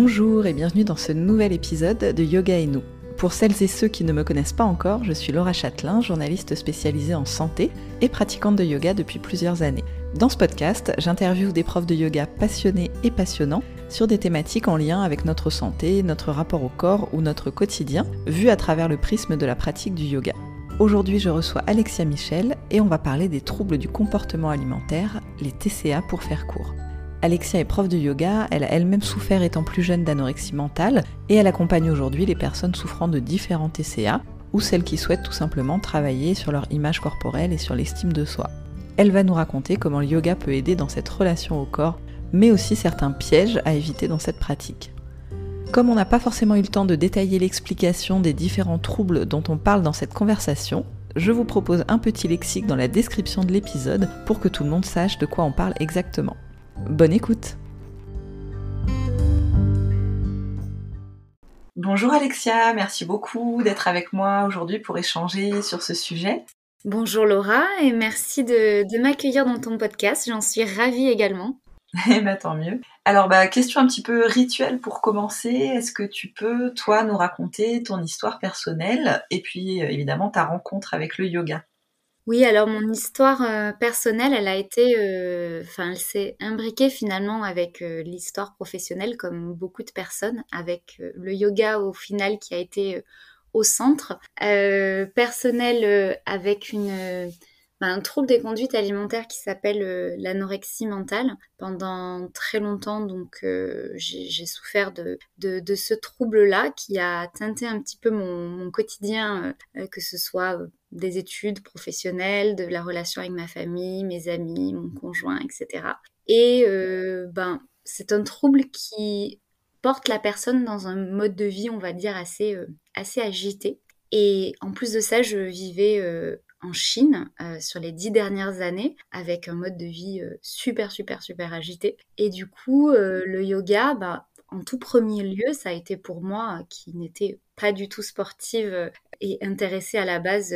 Bonjour et bienvenue dans ce nouvel épisode de Yoga et nous. Pour celles et ceux qui ne me connaissent pas encore, je suis Laura Châtelain, journaliste spécialisée en santé et pratiquante de yoga depuis plusieurs années. Dans ce podcast, j'interviewe des profs de yoga passionnés et passionnants sur des thématiques en lien avec notre santé, notre rapport au corps ou notre quotidien, vu à travers le prisme de la pratique du yoga. Aujourd'hui, je reçois Alexia Michel et on va parler des troubles du comportement alimentaire, les TCA pour faire court. Alexia est prof de yoga, elle a elle-même souffert étant plus jeune d'anorexie mentale et elle accompagne aujourd'hui les personnes souffrant de différents TCA ou celles qui souhaitent tout simplement travailler sur leur image corporelle et sur l'estime de soi. Elle va nous raconter comment le yoga peut aider dans cette relation au corps, mais aussi certains pièges à éviter dans cette pratique. Comme on n'a pas forcément eu le temps de détailler l'explication des différents troubles dont on parle dans cette conversation, je vous propose un petit lexique dans la description de l'épisode pour que tout le monde sache de quoi on parle exactement. Bonne écoute Bonjour Alexia, merci beaucoup d'être avec moi aujourd'hui pour échanger sur ce sujet. Bonjour Laura et merci de, m'accueillir dans ton podcast, j'en suis ravie également. Eh bien tant mieux. Alors bah question un petit peu rituelle pour commencer, est-ce que tu peux toi nous raconter ton histoire personnelle et puis euh, évidemment ta rencontre avec le yoga? Oui, alors mon histoire euh, personnelle, elle a été, euh, elle s'est imbriquée finalement avec euh, l'histoire professionnelle, comme beaucoup de personnes, avec le yoga au final qui a été au centre. personnel avec une bah, un trouble des conduites alimentaires qui s'appelle l'anorexie mentale. Pendant très longtemps, donc, j'ai souffert de, de, ce trouble-là qui a teinté un petit peu mon, quotidien, que ce soit des études professionnelles, de la relation avec ma famille, mes amis, mon conjoint, etc. Et ben, c'est un trouble qui porte la personne dans un mode de vie, on va dire, assez, assez agité. Et en plus de ça, je vivais en Chine euh, sur les dix dernières années avec un mode de vie euh, super super super agité. Et du coup, euh, le yoga, bah, en tout premier lieu, ça a été pour moi qui n'était pas du tout sportive et intéressée à la base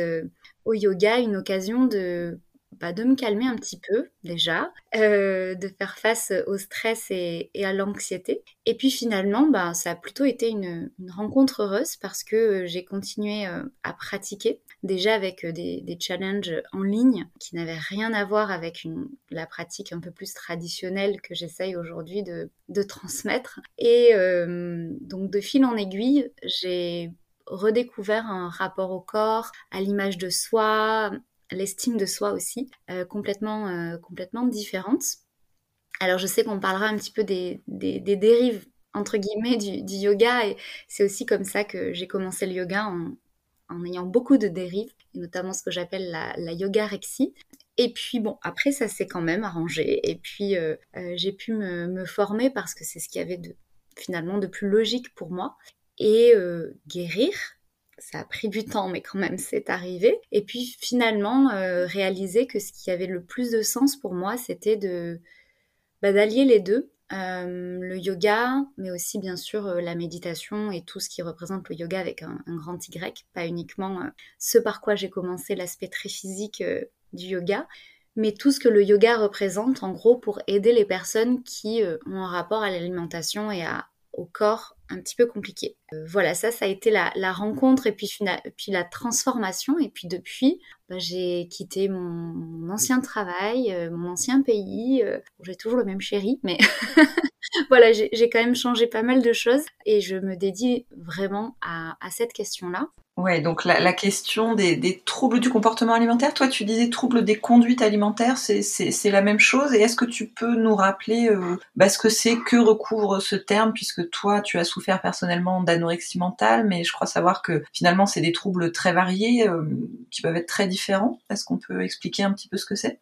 au yoga, une occasion de bah, de me calmer un petit peu déjà, de faire face au stress et, à l'anxiété. Et puis finalement, bah, ça a plutôt été une, rencontre heureuse parce que j'ai continué à pratiquer déjà avec euh, des, challenges en ligne qui n'avaient rien à voir avec la pratique un peu plus traditionnelle que j'essaye aujourd'hui de, transmettre. Et euh, donc de fil en aiguille, j'ai redécouvert un rapport au corps, à l'image de soi, l'estime de soi aussi, euh, complètement, complètement différente. Alors je sais qu'on parlera un petit peu des, dérives entre guillemets du, yoga et c'est aussi comme ça que j'ai commencé le yoga en, en ayant beaucoup de dérives, et notamment ce que j'appelle la, la yoga-rexie. Et puis bon, après ça s'est quand même arrangé, et puis euh, euh, j'ai pu me, former parce que c'est ce qui avait de, finalement de plus logique pour moi, et euh, guérir. Ça a pris du temps, mais quand même c'est arrivé. Et puis finalement réaliser que ce qui avait le plus de sens pour moi, c'était de bah, d'allier les deux, euh, le yoga, mais aussi bien sûr euh, la méditation et tout ce qui représente le yoga avec un, grand Y, pas uniquement euh, ce par quoi j'ai commencé l'aspect très physique du yoga, mais tout ce que le yoga représente en gros pour aider les personnes qui ont un rapport à l'alimentation et au corps un petit peu compliqué. voilà, ça, ça a été la, rencontre et puis, puis, la transformation. Et puis depuis, bah, j'ai quitté mon, ancien travail, euh, mon ancien pays. Euh, j'ai toujours le même chéri, mais voilà, j'ai quand même changé pas mal de choses et je me dédie vraiment à cette question-là. Ouais, donc la, question des, troubles du comportement alimentaire, toi tu disais troubles des conduites alimentaires, c'est la même chose. Et est-ce que tu peux nous rappeler euh, bah, ce que c'est, que recouvre ce terme, puisque toi tu as souffert personnellement d'anorexie mentale, mais je crois savoir que finalement c'est des troubles très variés, euh, qui peuvent être très différents. Est-ce qu'on peut expliquer un petit peu ce que c'est?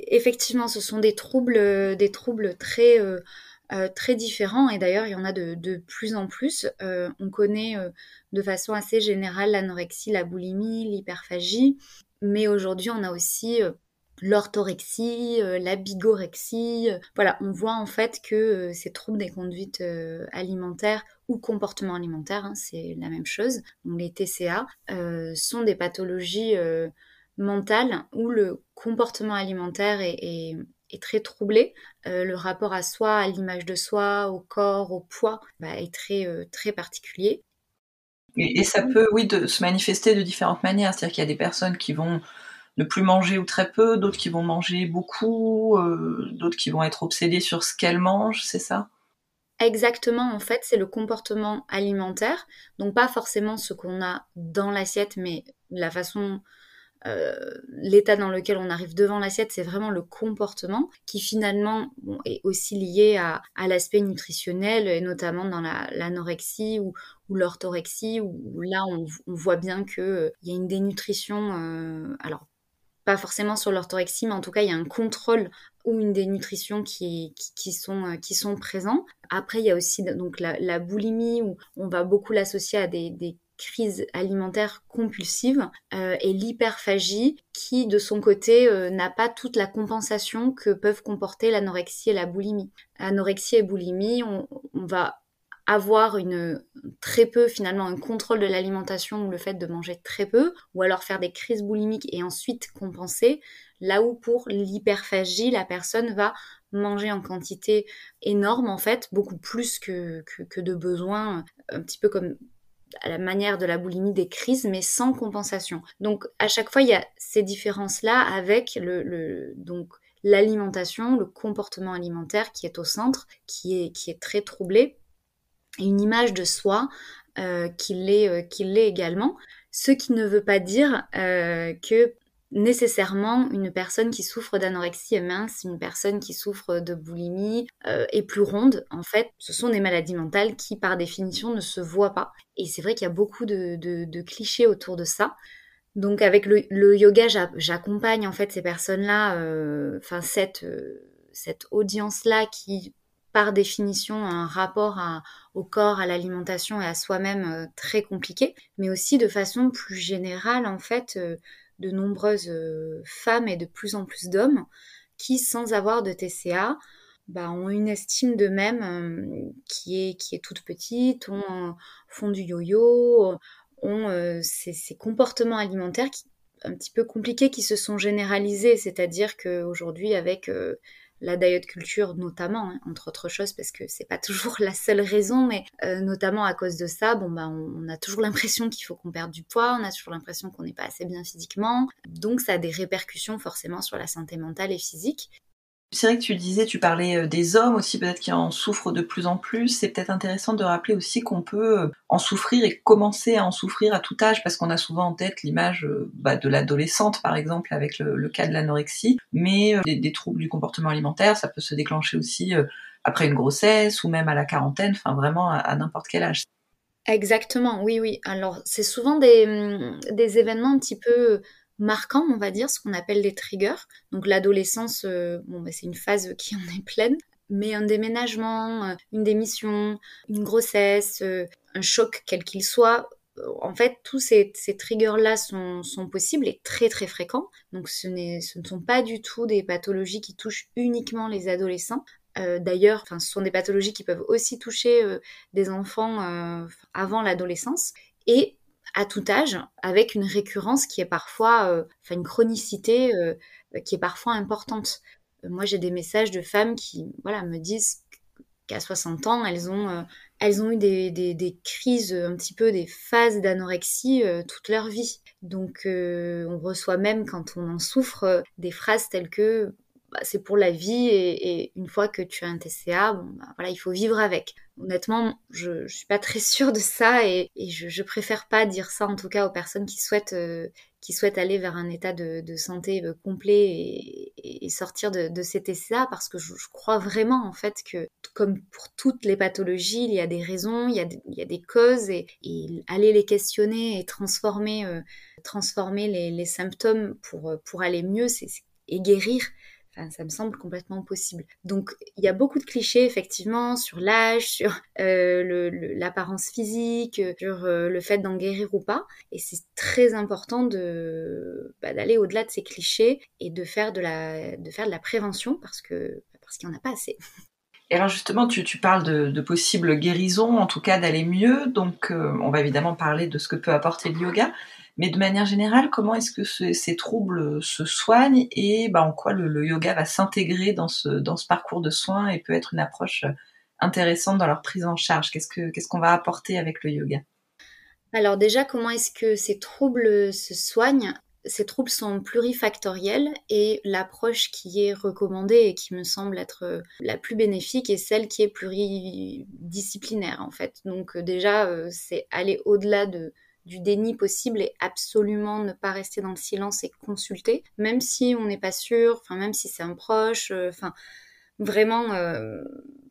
Effectivement, ce sont des troubles, des troubles très... Euh, très différents et d'ailleurs il y en a de, plus en plus. on connaît de façon assez générale l'anorexie, la boulimie, l'hyperphagie. Mais aujourd'hui, on a aussi euh, l'orthorexie, euh, la bigorexie. Voilà, on voit en fait que euh, ces troubles des conduites alimentaires ou comportements alimentaires, hein, c'est la même chose, donc les TCA, sont des pathologies mentales où le comportement alimentaire est très troublé. le rapport à soi, à l'image de soi, au corps, au poids, bah, est très, très particulier. Et, ça peut, oui, de, se manifester de différentes manières. C'est-à-dire qu'il y a des personnes qui vont ne plus manger ou très peu, d'autres qui vont manger beaucoup, d'autres qui vont être obsédées sur ce qu'elles mangent, c'est ça? Exactement, en fait, c'est le comportement alimentaire. Donc pas forcément ce qu'on a dans l'assiette, mais la façon, euh, l'état dans lequel on arrive devant l'assiette, c'est vraiment le comportement qui finalement est aussi lié à, l'aspect nutritionnel, et notamment dans l'anorexie ou, l'orthorexie, où, là on, voit bien qu'il euh, y a une dénutrition. Euh, alors pas forcément sur l'orthorexie, mais en tout cas, il y a un contrôle ou une dénutrition qui, euh, qui sont présents. Après, il y a aussi donc la, boulimie, où on va beaucoup l'associer à des, crises alimentaires compulsives euh, et l'hyperphagie qui de son côté euh, n'a pas toute la compensation que peuvent comporter l'anorexie et la boulimie. Anorexie et boulimie, on, va avoir une très peu finalement un contrôle de l'alimentation ou le fait de manger très peu ou alors faire des crises boulimiques et ensuite compenser là où pour l'hyperphagie la personne va manger en quantité énorme en fait beaucoup plus que, que, de besoin un petit peu comme à la manière de la boulimie des crises, mais sans compensation. Donc à chaque fois, il y a ces différences-là avec le, donc l'alimentation, le comportement alimentaire qui est au centre, qui est, qui est très troublé une image de soi euh, l'est euh, qu'il également. Ce qui ne veut pas dire euh, que nécessairement une personne qui souffre d'anorexie est mince, une personne qui souffre de boulimie est plus ronde. En fait, ce sont des maladies mentales qui, par définition, ne se voient pas. Et c'est vrai qu'il y a beaucoup de, clichés autour de ça. Donc avec le, yoga, j'accompagne en fait ces personnes-là, enfin cette, cette audience-là qui par définition un rapport au corps, à l'alimentation et à soi-même euh, très compliqué, mais aussi de façon plus générale, en fait, euh, de nombreuses euh, femmes et de plus en plus d'hommes qui, sans avoir de TCA, bah, ont une estime d'eux-mêmes qui, est, qui est toute petite, ont, font du yo-yo, ont ces, comportements alimentaires un petit peu compliqués qui se sont généralisés, c'est-à-dire qu'aujourd'hui, avec la diet culture notamment, hein, entre autres choses, parce que c'est pas toujours la seule raison, mais euh, notamment à cause de ça, bon bah on, a toujours l'impression qu'il faut qu'on perde du poids, on a toujours l'impression qu'on n'est pas assez bien physiquement, donc ça a des répercussions forcément sur la santé mentale et physique. C'est vrai que tu disais, tu parlais euh, des hommes aussi, peut-être qui en souffrent de plus en plus. C'est peut-être intéressant de rappeler aussi qu'on peut euh, en souffrir et commencer à en souffrir à tout âge, parce qu'on a souvent en tête l'image euh, bah, de l'adolescente, par exemple, avec le, cas de l'anorexie. Mais des, troubles du comportement alimentaire, ça peut se déclencher aussi après une grossesse ou même à la quarantaine, enfin vraiment à, n'importe quel âge. Exactement, oui, oui. Alors, c'est souvent des, hum, des événements un petit peu marquants, on va dire, ce qu'on appelle des triggers. Donc l'adolescence, euh, bon, bah, c'est une phase qui en est pleine, mais un déménagement, euh, une démission, une grossesse, euh, un choc quel qu'il soit, en fait, tous ces, triggers-là sont, possibles et très très fréquents. Donc ce, ne sont pas du tout des pathologies qui touchent uniquement les adolescents. D'ailleurs, ce sont des pathologies qui peuvent aussi toucher des enfants avant l'adolescence. Et à tout âge, avec une récurrence qui est parfois, euh, enfin une chronicité euh, qui est parfois importante. Euh, moi, j'ai des messages de femmes qui, voilà, me disent qu'à 60 ans, elles ont, elles ont eu des, crises, un petit peu des phases d'anorexie toute leur vie. Donc, on reçoit même quand on en souffre des phrases telles que bah, c'est pour la vie et, une fois que tu as un TCA, bon, bah, voilà, il faut vivre avec. Honnêtement, je, je suis pas très sûre de ça et, je, je, préfère pas dire ça en tout cas aux personnes qui souhaitent euh, qui souhaitent aller vers un état de, santé euh, complet et, et sortir de, de, ces TCA parce que je, crois vraiment en fait que comme pour toutes les pathologies, il y a des raisons, il y a, il y a des causes et, aller les questionner et transformer euh, transformer les, les, symptômes pour pour aller mieux, c'est et guérir, ça me semble complètement possible. Donc, il y a beaucoup de clichés, effectivement, sur l'âge, sur euh, l'apparence physique, sur euh, le fait d'en guérir ou pas. Et c'est très important de bah, d'aller au-delà de ces clichés et de faire de la, de de prévention parce que parce qu'il n'y en a pas assez. Et alors justement, tu, parles de, possibles guérisons, en tout cas d'aller mieux. Donc, euh, on va évidemment parler de ce que peut apporter le yoga. Mais de manière générale, comment est-ce que ces troubles se soignent et bah, en quoi le, yoga va s'intégrer dans ce, dans ce parcours de soins et peut être une approche intéressante dans leur prise en charge? Qu'est-ce qu'on va apporter avec le yoga? Alors déjà, comment est-ce que ces troubles se soignent? Ces troubles sont plurifactoriels et l'approche qui est recommandée et qui me semble être euh, la plus bénéfique est celle qui est pluridisciplinaire en fait. Donc euh, déjà, euh, c'est aller au-delà de, du déni possible et absolument ne pas rester dans le silence et consulter, même si on n'est pas sûr, enfin même si c'est un proche, enfin vraiment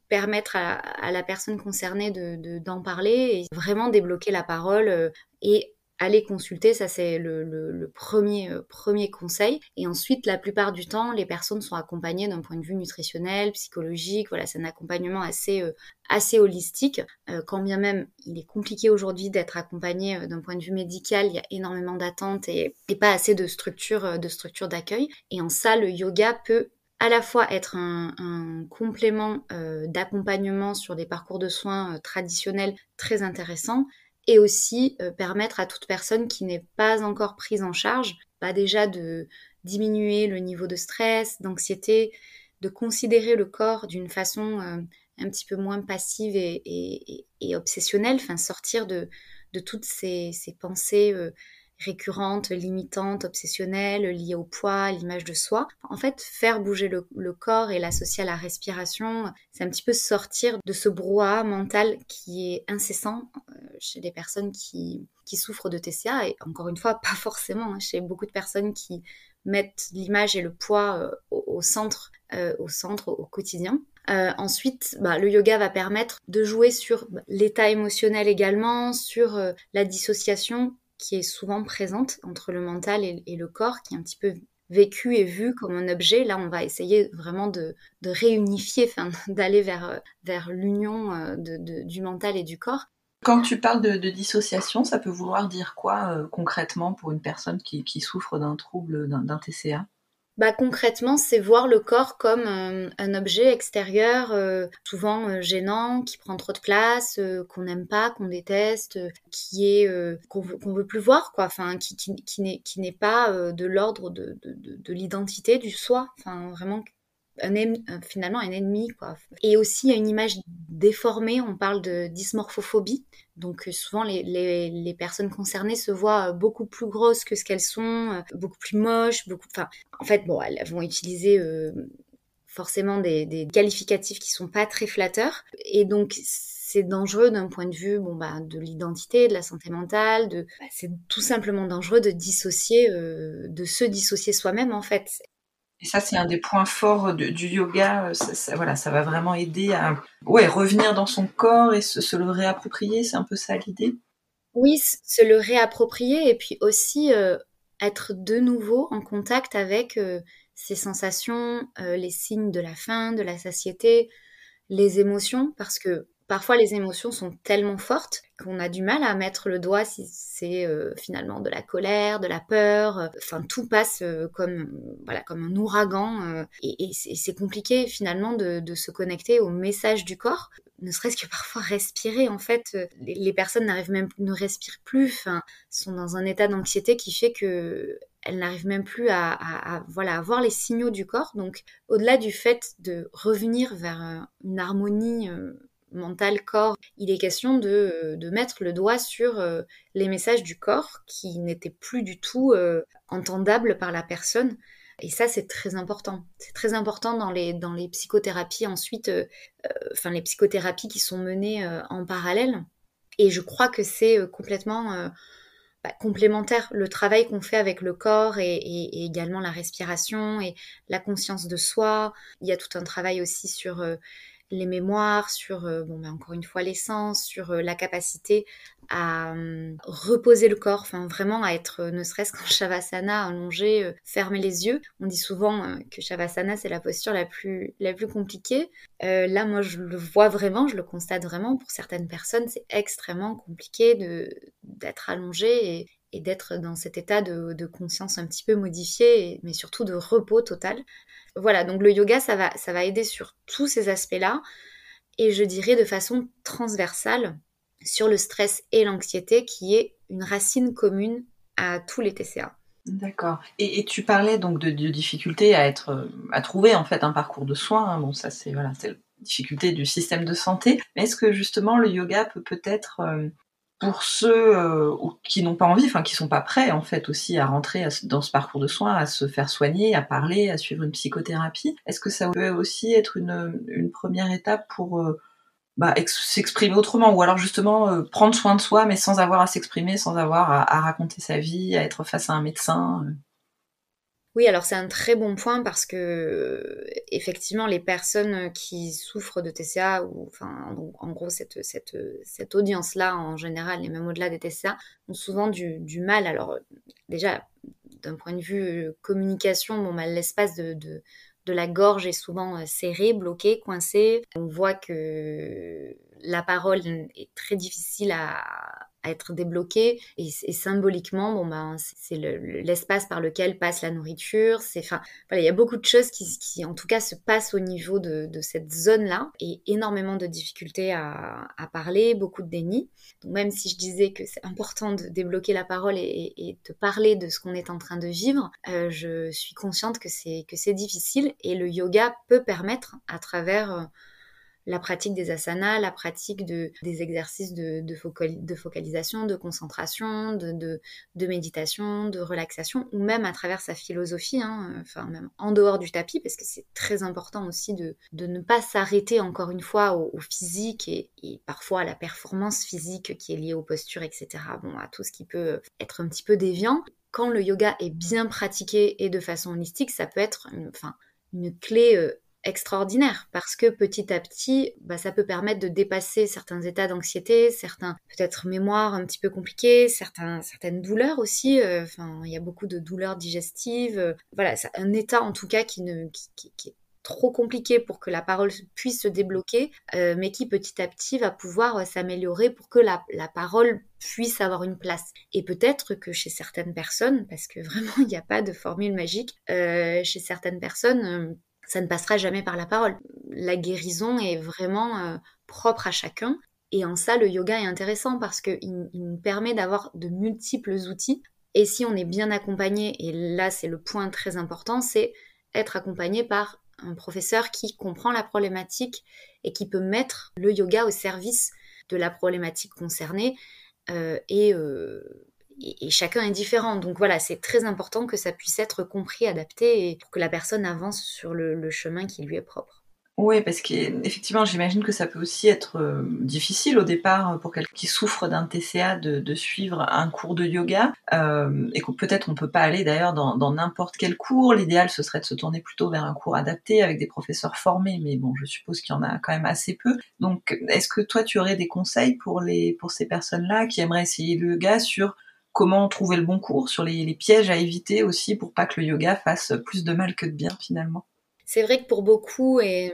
permettre à, la personne concernée de d'en parler et vraiment débloquer la parole et aller consulter, ça c'est le, premier, euh, premier conseil. Et ensuite, la plupart du temps, les personnes sont accompagnées d'un point de vue nutritionnel, psychologique. Voilà, c'est un accompagnement assez, euh, assez holistique. Euh, quand bien même il est compliqué aujourd'hui d'être accompagné d'un point de vue médical, il y a énormément d'attentes et, pas assez de structures structure d'accueil. Et en ça, le yoga peut à la fois être un, un complément d'accompagnement sur des parcours de soins traditionnels très intéressants, et aussi euh, permettre à toute personne qui n'est pas encore prise en charge, bah déjà de diminuer le niveau de stress, d'anxiété, de considérer le corps d'une façon euh, un petit peu moins passive et, obsessionnelle, enfin sortir de, toutes ces, pensées euh, récurrentes, limitantes, obsessionnelles, liées au poids, à l'image de soi. En fait, faire bouger le, corps et l'associer à la respiration, c'est un petit peu sortir de ce brouhaha mental qui est incessant euh, chez les personnes qui, souffrent de TCA, et encore une fois, pas forcément, hein, chez beaucoup de personnes qui mettent l'image et le poids euh, au, centre, euh, au centre, au quotidien. ensuite, bah, le yoga va permettre de jouer sur l'état émotionnel également, sur la dissociation qui est souvent présente entre le mental et, le corps, qui est un petit peu vécu et vu comme un objet. Là, on va essayer vraiment de, réunifier, d'aller vers, vers l'union euh, du mental et du corps. Quand tu parles de, dissociation, ça peut vouloir dire quoi euh, concrètement pour une personne qui, qui souffre d'un trouble, d'un TCA bah, concrètement, c'est voir le corps comme euh, un objet extérieur, euh, souvent euh, gênant, qui prend trop de place, qu'on n'aime pas, qu'on déteste, qui est qu'on veut, veut plus voir, quoi. Enfin, qui, qui, qui n'est pas de l'ordre de, de, de l'identité du soi. Enfin, vraiment un finalement un ennemi quoi. Et aussi une image déformée, on parle de dysmorphophobie. Donc euh, souvent les, les, personnes concernées se voient euh, beaucoup plus grosses que ce qu'elles sont, euh, beaucoup plus moches, enfin en fait bon, elles vont utiliser forcément des, des, qualificatifs qui sont pas très flatteurs et donc c'est dangereux d'un point de vue bon bah de l'identité, de la santé mentale, bah, c'est tout simplement dangereux de dissocier de se dissocier soi-même en fait. Et ça, c'est un des points forts du yoga. Ça, voilà, ça va vraiment aider à ouais, revenir dans son corps et se, le réapproprier. C'est un peu ça l'idée Oui, se le réapproprier et puis aussi euh, être de nouveau en contact avec euh, ses sensations, euh, les signes de la faim, de la satiété, les émotions, parce que Parfois, les émotions sont tellement fortes qu'on a du mal à mettre le doigt si c'est euh, finalement de la colère, de la peur. Euh, enfin, tout passe euh, comme voilà comme un ouragan et, c'est compliqué finalement de, se connecter au message du corps. Ne serait-ce que parfois respirer, en fait, les, personnes n'arrivent même ne respirent plus, enfin, sont dans un état d'anxiété qui fait que elles n'arrivent même plus à, voilà, à voir les signaux du corps. Donc, au-delà du fait de revenir vers une harmonie mental, corps, il est question de, de mettre le doigt sur euh, les messages du corps qui n'étaient plus du tout euh, entendables par la personne. Et ça, c'est très important. C'est très important dans les, dans les psychothérapies ensuite, euh, enfin les psychothérapies qui sont menées en parallèle. Et je crois que c'est complètement bah, complémentaire. Le travail qu'on fait avec le corps et, et, également la respiration et la conscience de soi. Il y a tout un travail aussi sur les mémoires, sur, euh, bon, ben, encore une fois, l'essence, sur euh, la capacité à hum, reposer le corps, enfin vraiment à être, euh, ne serait-ce qu'en Shavasana, allongé, fermer les yeux. On dit souvent que Shavasana, c'est la posture la plus, compliquée. là, moi, je le vois vraiment, je le constate vraiment. Pour certaines personnes, c'est extrêmement compliqué de, d'être allongé et, d'être dans cet état de, conscience un petit peu modifié, mais surtout de repos total. Voilà, donc le yoga, ça va, ça aider sur tous ces aspects-là, et je dirais de façon transversale sur le stress et l'anxiété, qui est une racine commune à tous les TCA. D'accord. Et, tu parlais donc de, difficultés à être, à trouver en fait un parcours de soins. Hein. Bon, ça c'est voilà, la difficulté du système de santé. Mais est-ce que justement le yoga peut peut-être euh, pour ceux euh, qui n'ont pas envie, enfin qui sont pas prêts en fait aussi à rentrer dans ce parcours de soins, à se faire soigner, à parler, à suivre une psychothérapie, est-ce que ça peut aussi être une, première étape pour euh, bah, s'exprimer autrement ou alors justement euh, prendre soin de soi mais sans avoir à s'exprimer, sans avoir à, à, raconter sa vie, à être face à un médecin oui, alors c'est un très bon point parce que effectivement les personnes qui souffrent de TCA ou enfin en gros cette, cette, cette audience là en général et même au-delà des TCA ont souvent du, du mal. Alors déjà d'un point de vue communication, bon bah, l'espace de, de, de la gorge est souvent serré, bloqué, coincé. On voit que la parole est très difficile à, à être débloqué. Et, symboliquement bon ben c'est l'espace par lequel passe la nourriture. C'est enfin voilà il y a beaucoup de choses qui, en tout cas se passent au niveau de, cette zone là et énormément de difficultés à, à, parler beaucoup de déni donc même si je disais que c'est important de débloquer la parole et, et, de parler de ce qu'on est en train de vivre euh, je suis consciente que c'est que c'est difficile. Et le yoga peut permettre à travers euh, la pratique des asanas, la pratique de, des exercices de, de, focalisation, de concentration, de, de, méditation, de relaxation, ou même à travers sa philosophie, hein, enfin même en dehors du tapis, parce que c'est très important aussi de, ne pas s'arrêter encore une fois au, physique et, parfois à la performance physique qui est liée aux postures, etc. Bon, à tout ce qui peut être un petit peu déviant. Quand le yoga est bien pratiqué et de façon holistique, ça peut être une, enfin, une clé euh, extraordinaire parce que petit à petit, bah, ça peut permettre de dépasser certains états d'anxiété, certains peut-être mémoires un petit peu compliquées, certaines douleurs aussi. Euh, enfin, il y a beaucoup de douleurs digestives. Euh, voilà, c'est un état en tout cas qui, ne, est trop compliqué pour que la parole puisse se débloquer, euh, mais qui petit à petit va pouvoir s'améliorer pour que la, parole puisse avoir une place. Et peut-être que chez certaines personnes, parce que vraiment il n'y a pas de formule magique, chez certaines personnes, ça ne passera jamais par la parole. La guérison est vraiment euh, propre à chacun. Et en ça, le yoga est intéressant parce qu'il nous permet d'avoir de multiples outils. Et si on est bien accompagné, et là c'est le point très important, c'est être accompagné par un professeur qui comprend la problématique et qui peut mettre le yoga au service de la problématique concernée euh, euh, et, chacun est différent. Donc voilà, c'est très important que ça puisse être compris, adapté, et pour que la personne avance sur le, chemin qui lui est propre. Oui, parce qu'effectivement, j'imagine que ça peut aussi être euh, difficile au départ pour quelqu'un qui souffre d'un TCA de, suivre un cours de yoga euh, et que peut-être on peut pas aller d'ailleurs dans n'importe quel cours. L'idéal, ce serait de se tourner plutôt vers un cours adapté avec des professeurs formés, mais bon, je suppose qu'il y en a quand même assez peu. Donc, est-ce que toi, tu aurais des conseils pour les pour ces personnes-là qui aimeraient essayer le yoga sur comment trouver le bon cours, sur les, pièges à éviter aussi pour pas que le yoga fasse plus de mal que de bien finalement. C'est vrai que pour beaucoup, et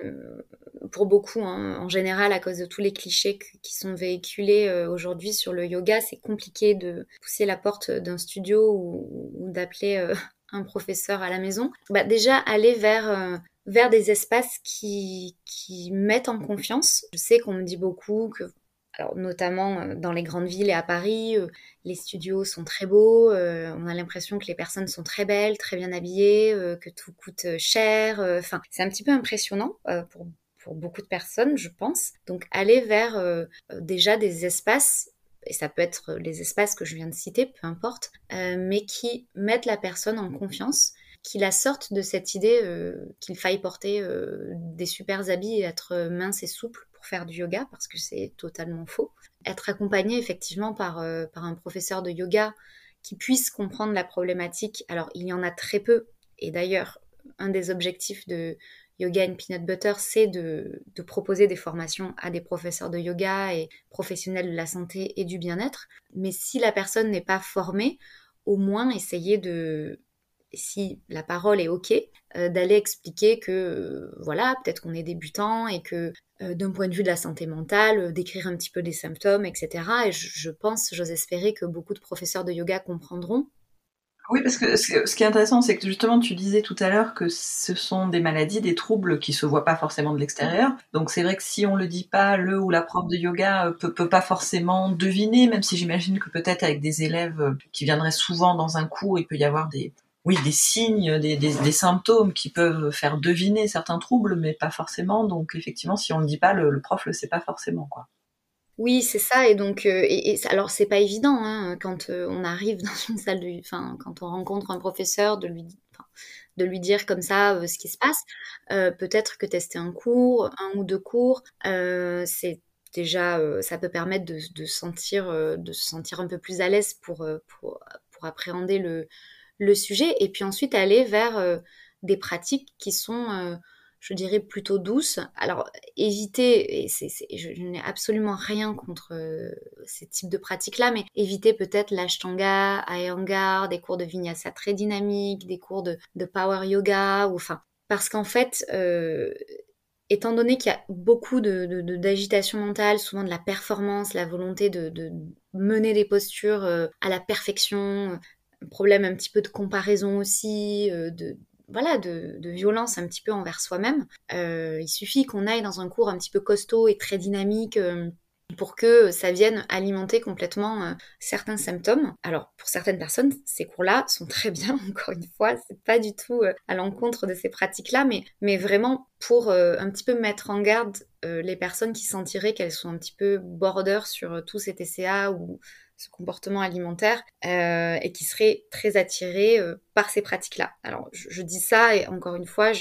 pour beaucoup hein, en général, à cause de tous les clichés qui sont véhiculés euh, aujourd'hui sur le yoga, c'est compliqué de pousser la porte d'un studio ou, d'appeler euh, un professeur à la maison. Bah, déjà, aller vers, euh, vers des espaces qui, qui mettent en confiance. Je sais qu'on me dit beaucoup que notamment euh, dans les grandes villes et à Paris, euh, les studios sont très beaux, euh, on a l'impression que les personnes sont très belles, très bien habillées, que tout coûte cher. Enfin, c'est un petit peu impressionnant pour beaucoup de personnes, je pense. Donc, aller vers déjà des espaces et ça peut être les espaces que je viens de citer, peu importe, mais qui mettent la personne en confiance, qui la sortent de cette idée qu'il faille porter des super habits et être mince et souple faire du yoga parce que c'est totalement faux. Être accompagné effectivement par, euh, par un professeur de yoga qui puisse comprendre la problématique, alors il y en a très peu. Et d'ailleurs, un des objectifs de Yoga and Peanut Butter, c'est de, de, proposer des formations à des professeurs de yoga et professionnels de la santé et du bien-être. Mais si la personne n'est pas formée, au moins essayer de, si la parole est OK, euh, d'aller expliquer que euh, voilà, peut-être qu'on est débutant et que d'un point de vue de la santé mentale, d'écrire un petit peu des symptômes, etc. Et je, pense, j'ose espérer que beaucoup de professeurs de yoga comprendront. Oui, parce que ce qui est intéressant, c'est que justement, tu disais tout à l'heure que ce sont des maladies, des troubles qui se voient pas forcément de l'extérieur. Donc c'est vrai que si on le dit pas, le ou la prof de yoga euh, peut, peut pas forcément deviner, même si j'imagine que peut-être avec des élèves euh, qui viendraient souvent dans un cours, il peut y avoir des, oui, des signes, des, symptômes qui peuvent faire deviner certains troubles, mais pas forcément. Donc effectivement, si on ne dit pas, le, le prof le sait pas forcément, quoi. Oui, c'est ça. Et donc, euh, alors c'est pas évident hein, quand euh, on arrive dans une salle de, enfin, quand on rencontre un professeur, de lui, de lui dire comme ça euh, ce qui se passe. Peut-être que tester un cours, un ou deux cours, c'est déjà, ça peut permettre de, sentir, de se sentir un peu plus à l'aise pour, pour appréhender le, le sujet. Et puis ensuite aller vers des pratiques qui sont je dirais plutôt douce. Alors éviter, et je, n'ai absolument rien contre euh, ces types de pratiques-là, mais éviter peut-être l'ashtanga, ayangar, des cours de vinyasa très dynamiques, des cours de, power yoga, ou enfin, parce qu'en fait, euh, étant donné qu'il y a beaucoup de, d'agitation mentale, souvent de la performance, la volonté de, mener des postures euh, à la perfection, problème un petit peu de comparaison aussi, de voilà, de, violence un petit peu envers soi-même. Euh, il suffit qu'on aille dans un cours un petit peu costaud et très dynamique euh, pour que ça vienne alimenter complètement euh, certains symptômes. Alors pour certaines personnes, ces cours-là sont très bien, encore une fois, c'est pas du tout à l'encontre de ces pratiques-là, mais, mais vraiment pour un petit peu mettre en garde les personnes qui sentiraient qu'elles sont un petit peu border sur tout cet TCA ou ce comportement alimentaire euh, et qui serait très attiré euh, par ces pratiques-là. Alors je, dis ça et encore une fois,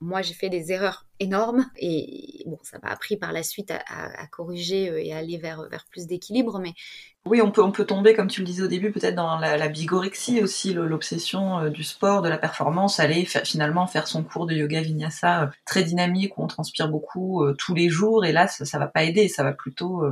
moi j'ai fait des erreurs énormes et bon, ça m'a appris par la suite à, corriger euh, et à aller vers, vers plus d'équilibre, mais oui, on peut, on peut tomber, comme tu le disais au début, peut-être dans la, bigorexie aussi, l'obsession du sport, de la performance, aller finalement faire son cours de yoga vinyasa très dynamique où on transpire beaucoup tous les jours, et là, ça, ça va pas aider, ça va plutôt.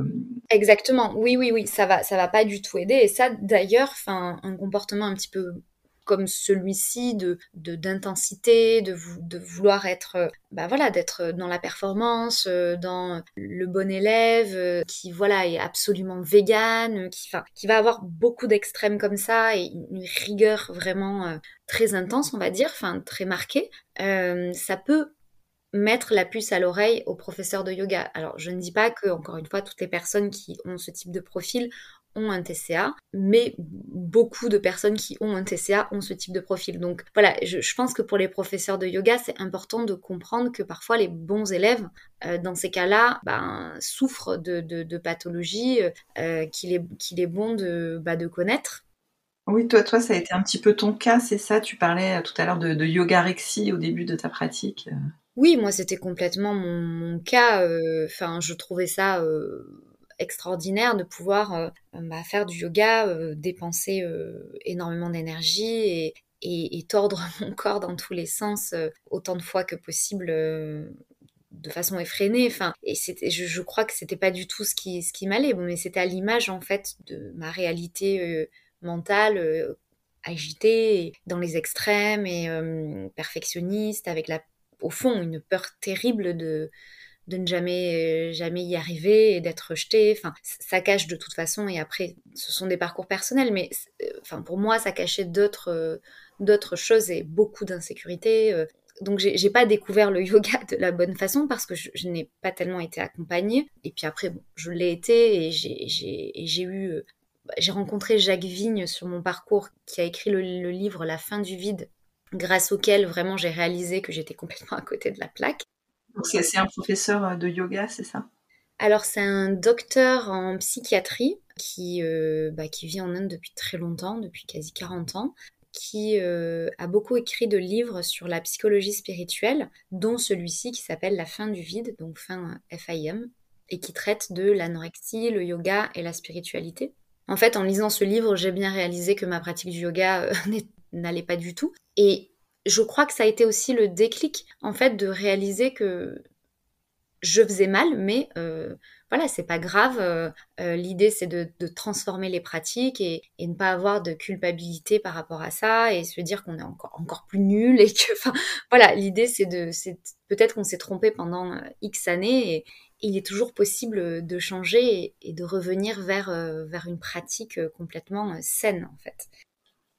Exactement, oui, oui, oui, ça va, ça va pas du tout aider, et ça, d'ailleurs, enfin, un comportement un petit peu comme celui-ci de d'intensité, de, de, vouloir être, euh, bah voilà, d'être dans la performance, euh, dans le bon élève, euh, qui voilà est absolument vegan, qui, qui va avoir beaucoup d'extrêmes comme ça et une rigueur vraiment très intense, on va dire, enfin très marquée. ça peut mettre la puce à l'oreille au professeur de yoga. Alors, je ne dis pas que, encore une fois, toutes les personnes qui ont ce type de profil ont un TCA, mais beaucoup de personnes qui ont un TCA ont ce type de profil. Donc voilà, je, pense que pour les professeurs de yoga, c'est important de comprendre que parfois les bons élèves, euh, dans ces cas-là, ben, souffrent de, pathologies euh, qu'il est, est, bon de, bah, de connaître. Oui, toi, toi, ça a été un petit peu ton cas, c'est ça? Tu parlais tout à l'heure de, de yogarexie au début de ta pratique. Oui, moi, c'était complètement mon, cas. Euh, enfin, je trouvais ça extraordinaire de pouvoir euh, bah, faire du yoga, euh, dépenser euh, énormément d'énergie et, tordre mon corps dans tous les sens autant de fois que possible de façon effrénée. Enfin, et c'était, je, crois que c'était pas du tout ce qui, ce qui m'allait. Mais c'était à l'image en fait de ma réalité mentale agitée, dans les extrêmes et perfectionniste, avec la, au fond une peur terrible de de ne jamais, jamais y arriver et d'être rejeté. Enfin, ça cache de toute façon, et après, ce sont des parcours personnels, mais euh, enfin, pour moi, ça cachait d'autres, euh, d'autres choses et beaucoup d'insécurité. Euh. Donc, j'ai pas découvert le yoga de la bonne façon parce que je, n'ai pas tellement été accompagnée. Et puis après, bon, je l'ai été et j'ai eu. J'ai rencontré Jacques Vigne sur mon parcours qui a écrit le livre La fin du vide grâce auquel vraiment j'ai réalisé que j'étais complètement à côté de la plaque. C'est un professeur euh, de yoga, c'est ça? Alors c'est un docteur en psychiatrie qui, euh, bah, qui vit en Inde depuis très longtemps, depuis quasi 40 ans, qui euh, a beaucoup écrit de livres sur la psychologie spirituelle, dont celui-ci qui s'appelle La fin du vide, donc fin FIM, et qui traite de l'anorexie, le yoga et la spiritualité. En fait, en lisant ce livre, j'ai bien réalisé que ma pratique du yoga n'allait pas du tout. Et je crois que ça a été aussi le déclic, en fait, de réaliser que je faisais mal, mais euh, voilà, c'est pas grave. Euh, euh, l'idée, c'est de, transformer les pratiques et, ne pas avoir de culpabilité par rapport à ça et se dire qu'on est encore, encore plus nul et que, voilà, l'idée, c'est de, peut-être qu'on s'est trompé pendant X années et, il est toujours possible de changer et, et de revenir vers, vers une pratique complètement saine, en fait.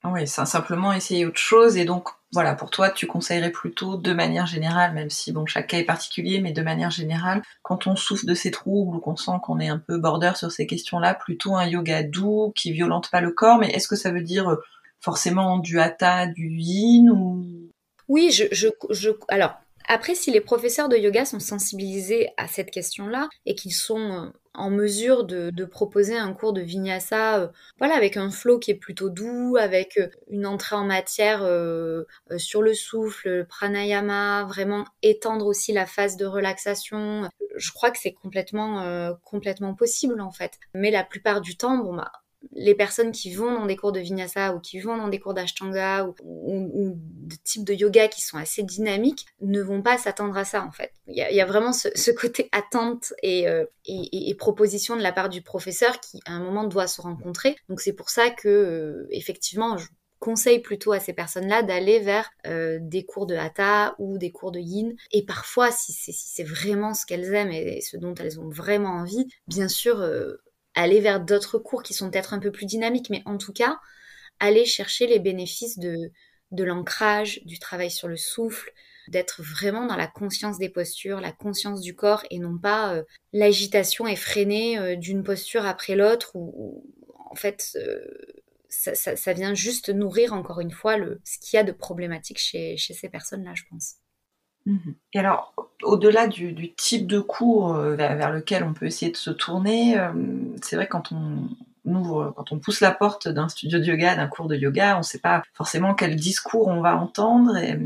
Oui, c'est simplement essayer autre chose. Et donc, voilà, pour toi, tu conseillerais plutôt de manière générale, même si bon, chaque cas est particulier, mais de manière générale, quand on souffre de ces troubles ou qu'on sent qu'on est un peu border sur ces questions-là, plutôt un yoga doux qui violente pas le corps. Mais est-ce que ça veut dire euh, forcément du hatha, du yin ou? Oui, je, je, je alors après, si les professeurs de yoga sont sensibilisés à cette question-là et qu'ils sont euh, en mesure de, proposer un cours de vinyasa, euh, voilà, avec un flow qui est plutôt doux, avec euh, une entrée en matière sur le souffle, pranayama, vraiment étendre aussi la phase de relaxation. Je crois que c'est complètement, complètement possible en fait. Mais la plupart du temps, bon bah, les personnes qui vont dans des cours de vinyasa ou qui vont dans des cours d'ashtanga ou, de types de yoga qui sont assez dynamiques ne vont pas s'attendre à ça en fait. Il y a, vraiment ce, côté attente euh, et, et, proposition de la part du professeur qui à un moment doit se rencontrer. Donc c'est pour ça que euh, effectivement je conseille plutôt à ces personnes-là d'aller vers euh, des cours de hatha ou des cours de yin. Et parfois, si c'est vraiment ce qu'elles aiment et, ce dont elles ont vraiment envie, bien sûr, aller vers d'autres cours qui sont peut-être un peu plus dynamiques, mais en tout cas, aller chercher les bénéfices de, de l'ancrage, du travail sur le souffle, d'être vraiment dans la conscience des postures, la conscience du corps et non pas euh, l'agitation effrénée euh, d'une posture après l'autre où, en fait euh, ça, vient juste nourrir encore une fois le, ce qu'il y a de problématique chez, chez ces personnes-là, je pense. Mhm. Et alors, au-delà du, type de cours euh, vers, lequel on peut essayer de se tourner, euh, c'est vrai quand on ouvre, quand on pousse la porte d'un studio de yoga, d'un cours de yoga, on ne sait pas forcément quel discours on va entendre. Euh,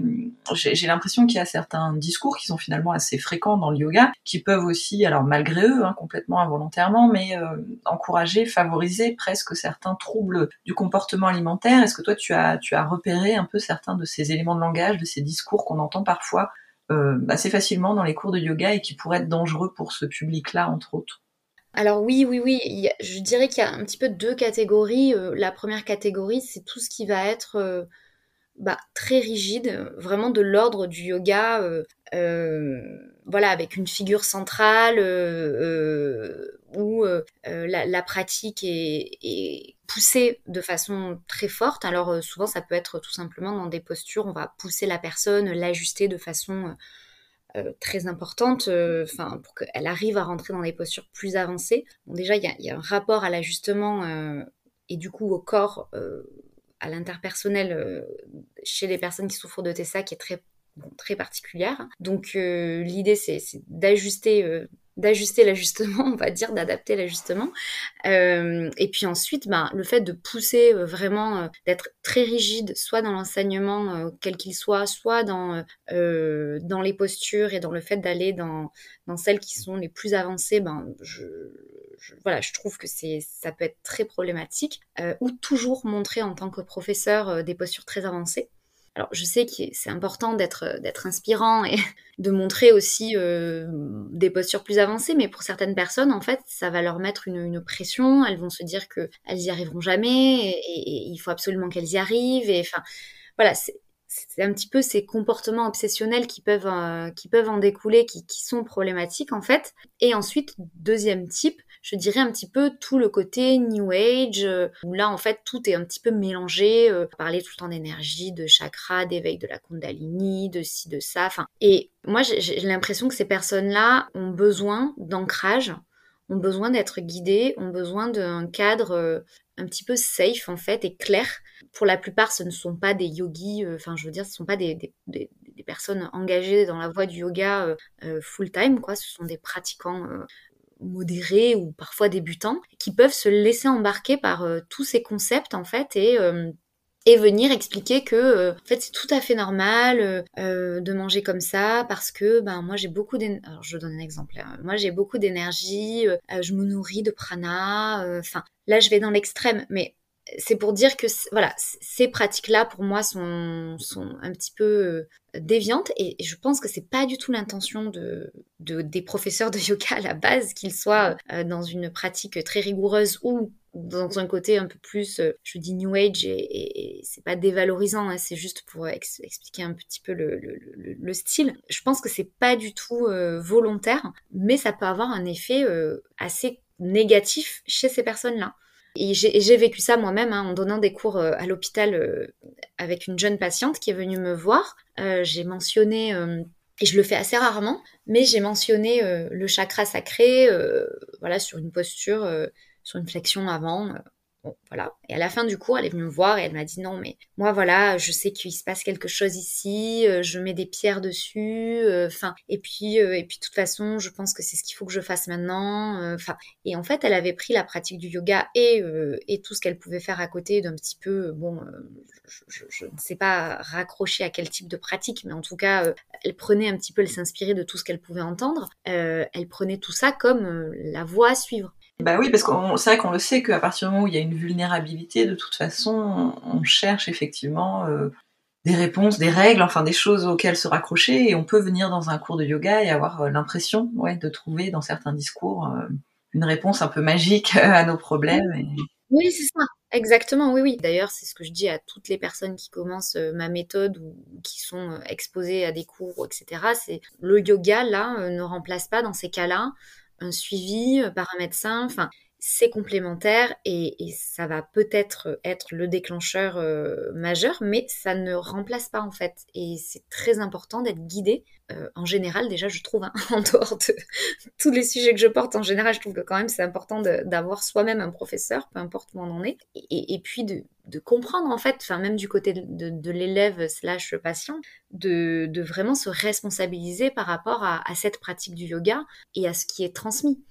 j'ai l'impression qu'il y a certains discours qui sont finalement assez fréquents dans le yoga, qui peuvent aussi, alors malgré eux, hein, complètement involontairement, mais encourager, favoriser presque certains troubles du comportement alimentaire. Est-ce que toi, tu as, repéré un peu certains de ces éléments de langage, de ces discours qu'on entend parfois euh, assez facilement dans les cours de yoga et qui pourraient être dangereux pour ce public-là, entre autres alors oui, oui, oui, je dirais qu'il y a un petit peu deux catégories. Euh, la première catégorie, c'est tout ce qui va être euh, bah, très rigide, vraiment de l'ordre du yoga, voilà, avec une figure centrale où la, pratique est pousser de façon très forte. Alors euh, souvent ça peut être tout simplement dans des postures, on va pousser la personne, l'ajuster de façon euh, euh, très importante, enfin pour qu'elle arrive à rentrer dans des postures plus avancées. Bon déjà il y, a, un rapport à l'ajustement et du coup au corps, l'interpersonnel chez les personnes qui souffrent de TSA qui est très très particulière. Donc l'idée c'est d'ajuster d'ajuster l'ajustement, on va dire, d'adapter l'ajustement. Euh, et puis ensuite, ben, le fait de pousser euh, vraiment, euh, d'être très rigide, soit dans l'enseignement, quel qu'il soit, soit dans, dans les postures et dans le fait d'aller dans, dans celles qui sont les plus avancées, ben, je, voilà, je trouve que c'est, ça peut être très problématique. ou toujours montrer en tant que professeur des postures très avancées. Alors, je sais que c'est important d'être d'être inspirant et de montrer aussi euh, des postures plus avancées, mais pour certaines personnes, en fait, ça va leur mettre une, pression. Elles vont se dire que elles y arriveront jamais et, il faut absolument qu'elles y arrivent. Et enfin, voilà, c'est un petit peu ces comportements obsessionnels qui peuvent, euh, en découler, qui, sont problématiques en fait. Et ensuite, deuxième type, je dirais un petit peu tout le côté New Age, euh, où là en fait tout est un petit peu mélangé, euh, parler tout le temps d'énergie, de chakra, d'éveil de la Kundalini, de ci, de ça. Et moi j'ai l'impression que ces personnes-là ont besoin d'ancrage, ont besoin d'être guidées, ont besoin d'un cadre euh, un petit peu safe en fait et clair. Pour la plupart, ce ne sont pas des yogis, enfin je veux dire, ce ne sont pas des, des, des, personnes engagées dans la voie du yoga full time, quoi. Ce sont des pratiquants modérés ou parfois débutants, qui peuvent se laisser embarquer par euh, tous ces concepts en fait et euh, et venir expliquer que euh, en fait c'est tout à fait normal de manger comme ça parce que ben moi j'ai beaucoup d'énergie je donne un exemple hein. moi j'ai beaucoup d'énergie je me nourris de prana enfin là je vais dans l'extrême mais c'est pour dire que voilà, ces pratiques-là pour moi sont, sont un petit peu euh, déviantes et je pense que c'est pas du tout l'intention de, des professeurs de yoga à la base, qu'ils soient euh, dans une pratique très rigoureuse ou dans un côté un peu plus, euh, je dis new age et, c'est pas dévalorisant, hein, c'est juste pour expliquer un petit peu le, le, style. Je pense que c'est pas du tout volontaire, mais ça peut avoir un effet assez négatif chez ces personnes-là. Et j'ai vécu ça moi-même hein, en donnant des cours à l'hôpital avec une jeune patiente qui est venue me voir. j'ai mentionné et je le fais assez rarement, mais j'ai mentionné le chakra sacré, voilà, sur une posture, sur une flexion avant, Bon, voilà. Et à la fin du cours, elle est venue me voir et elle m'a dit non, mais moi, voilà, je sais qu'il se passe quelque chose ici, euh, je mets des pierres dessus, euh, enfin, et puis, euh, et puis, de toute façon, je pense que c'est ce qu'il faut que je fasse maintenant, enfin. et en fait, elle avait pris la pratique du yoga et, et tout ce qu'elle pouvait faire à côté d'un petit peu, bon, je, je, ne sais pas raccrocher à quel type de pratique, mais en tout cas, elle prenait un petit peu, elle s'inspirait de tout ce qu'elle pouvait entendre, elle prenait tout ça comme la voie à suivre. Bah oui, parce que c'est vrai qu'on le sait qu'à partir du moment où il y a une vulnérabilité, de toute façon, on cherche effectivement euh, des réponses, des règles, enfin des choses auxquelles se raccrocher, et on peut venir dans un cours de yoga et avoir euh, l'impression, ouais, de trouver dans certains discours euh, une réponse un peu magique à nos problèmes. Oui, c'est ça. Exactement, oui, oui. D'ailleurs, c'est ce que je dis à toutes les personnes qui commencent ma méthode ou qui sont exposées à des cours, etc. C'est le yoga, là, ne remplace pas dans ces cas-là un suivi euh, par un médecin. Enfin, c'est complémentaire et, ça va peut-être être le déclencheur euh, majeur, mais ça ne remplace pas en fait. Et c'est très important d'être guidé. Euh, en général, déjà, je trouve, hein, en dehors de tous les sujets que je porte, en général, je trouve que quand même c'est important d'avoir soi-même un professeur, peu importe où on en est, et, puis de, comprendre en fait, enfin même du côté de, l'élève slash patient, de, vraiment se responsabiliser par rapport à cette pratique du yoga et à ce qui est transmis.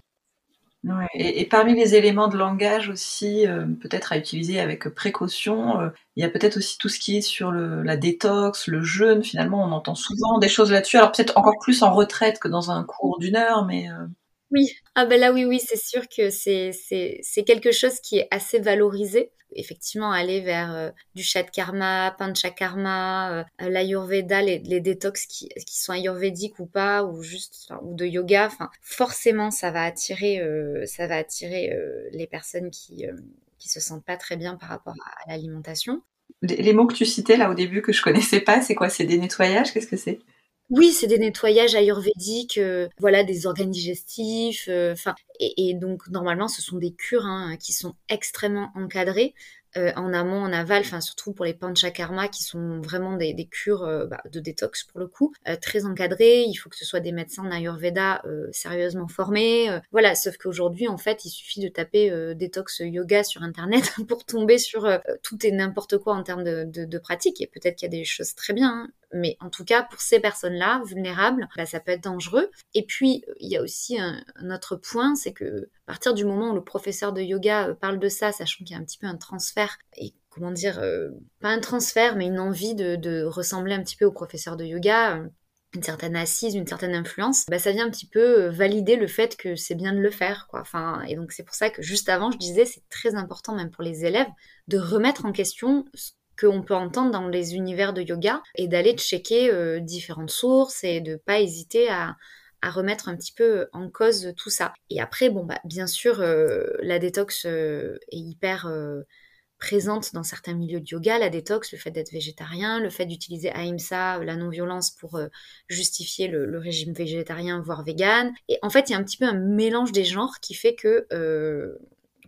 Et, parmi les éléments de langage aussi, euh, peut-être à utiliser avec précaution, euh, il y a peut-être aussi tout ce qui est sur la détox, le jeûne. Finalement, on entend souvent des choses là-dessus. Alors peut-être encore plus en retraite que dans un cours d'une heure, mais euh, oui, ah ben là oui, oui, c'est sûr que c'est, quelque chose qui est assez valorisé. Effectivement, aller vers euh, du chat karma, panchakarma, euh, l'ayurveda, les, les détox qui, qui, sont ayurvédiques ou pas, ou juste ou de yoga, enfin forcément ça va attirer, euh, ça va attirer les personnes qui qui se sentent pas très bien par rapport à, l'alimentation. Les, les, mots que tu citais là au début que je connaissais pas, c'est quoi? C'est des nettoyages? Qu'est-ce que c'est? Oui, c'est des nettoyages ayurvédiques, euh, voilà, des organes digestifs. Euh, enfin, et, donc normalement, ce sont des cures hein, qui sont extrêmement encadrées. Euh, en amont, en aval, enfin surtout pour les panchakarma qui sont vraiment des, cures bah, de détox pour le coup, très encadrées. Il faut que ce soit des médecins d'Ayurveda sérieusement formés. voilà, sauf qu'aujourd'hui, en fait, il suffit de taper détox yoga sur internet pour tomber sur tout et n'importe quoi en termes de, de, de pratique. Et peut-être qu'il y a des choses très bien, hein. Mais en tout cas, pour ces personnes-là, vulnérables, bah, ça peut être dangereux. Et puis, il y a aussi un, autre point, c'est que à partir du moment où le professeur de yoga euh, parle de ça, sachant qu'il y a un petit peu un transfert, et comment dire, euh, pas un transfert, mais une envie de, ressembler un petit peu au professeur de yoga, euh, une certaine assise, une certaine influence, bah ça vient un petit peu valider le fait que c'est bien de le faire, quoi. Enfin, et donc c'est pour ça que juste avant, je disais, c'est très important, même pour les élèves, de remettre en question ce qu'on peut entendre dans les univers de yoga et d'aller checker différentes sources et de pas hésiter à, remettre un petit peu en cause tout ça. Et après, bah, bien sûr, euh, la détox euh, est hyper euh, présente dans certains milieux de yoga, la détox, le fait d'être végétarien, le fait d'utiliser Ahimsa, la non-violence, pour justifier le, le, régime végétarien, voire vegan. Et en fait, il y a un petit peu un mélange des genres qui fait que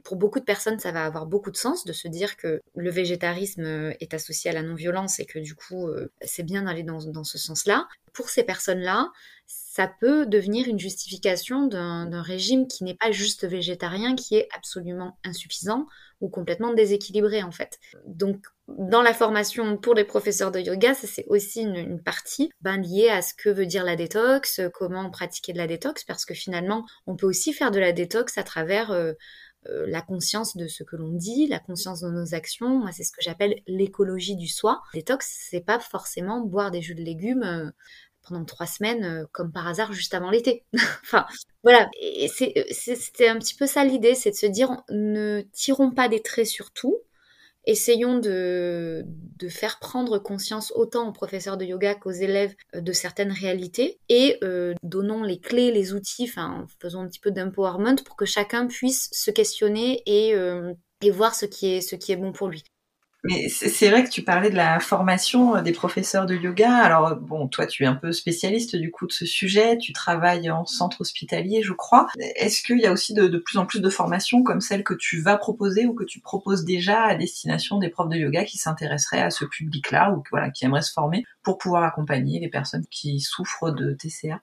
pour beaucoup de personnes, ça va avoir beaucoup de sens de se dire que le végétarisme euh, est associé à la non-violence et que du coup, euh, c'est bien d'aller dans, ce sens-là. Pour ces personnes-là, ça peut devenir une justification d'un régime qui n'est pas juste végétarien, qui est absolument insuffisant ou complètement déséquilibré en fait. Donc dans la formation pour les professeurs de yoga, c'est aussi une, partie ben, liée à ce que veut dire la détox, comment pratiquer de la détox, parce que finalement, on peut aussi faire de la détox à travers euh, euh, la conscience de ce que l'on dit, la conscience de nos actions. Moi, c'est ce que j'appelle l'écologie du soi. Détox, c'est pas forcément boire des jus de légumes euh, pendant trois semaines, euh, comme par hasard, juste avant l'été. enfin, voilà. Et c'était un petit peu ça l'idée, c'est de se dire, ne tirons pas des traits sur tout, essayons de, faire prendre conscience autant aux professeurs de yoga qu'aux élèves euh, de certaines réalités et euh, donnons les clés, les outils, enfin faisons un petit peu d'empowerment pour que chacun puisse se questionner et, euh, et voir ce qui, est, ce qui est bon pour lui. Mais c'est vrai que tu parlais de la formation des professeurs de yoga. Alors bon, toi tu es un peu spécialiste du coup de ce sujet, tu travailles en centre hospitalier je crois. Est-ce qu'il y a aussi de, plus en plus de formations comme celle que tu vas proposer ou que tu proposes déjà à destination des profs de yoga qui s'intéresseraient à ce public-là ou qui aimeraient se former pour pouvoir accompagner les personnes qui souffrent de TCA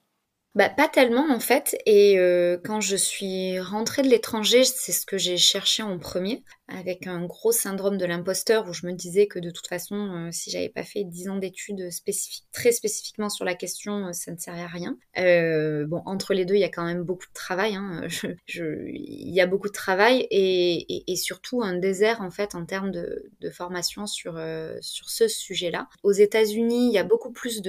bah, pas tellement en fait. Et euh, quand je suis rentrée de l'étranger, c'est ce que j'ai cherché en premier, avec un gros syndrome de l'imposteur où je me disais que de toute façon, euh, si j'avais pas fait 10 ans d'études très spécifiquement sur la question, euh, ça ne servait à rien. bon, entre les deux, il y a quand même beaucoup de travail. Hein. il y a beaucoup de travail et, surtout un désert en fait en termes de, formation sur, sur ce sujet-là. Aux États-Unis, il y a beaucoup plus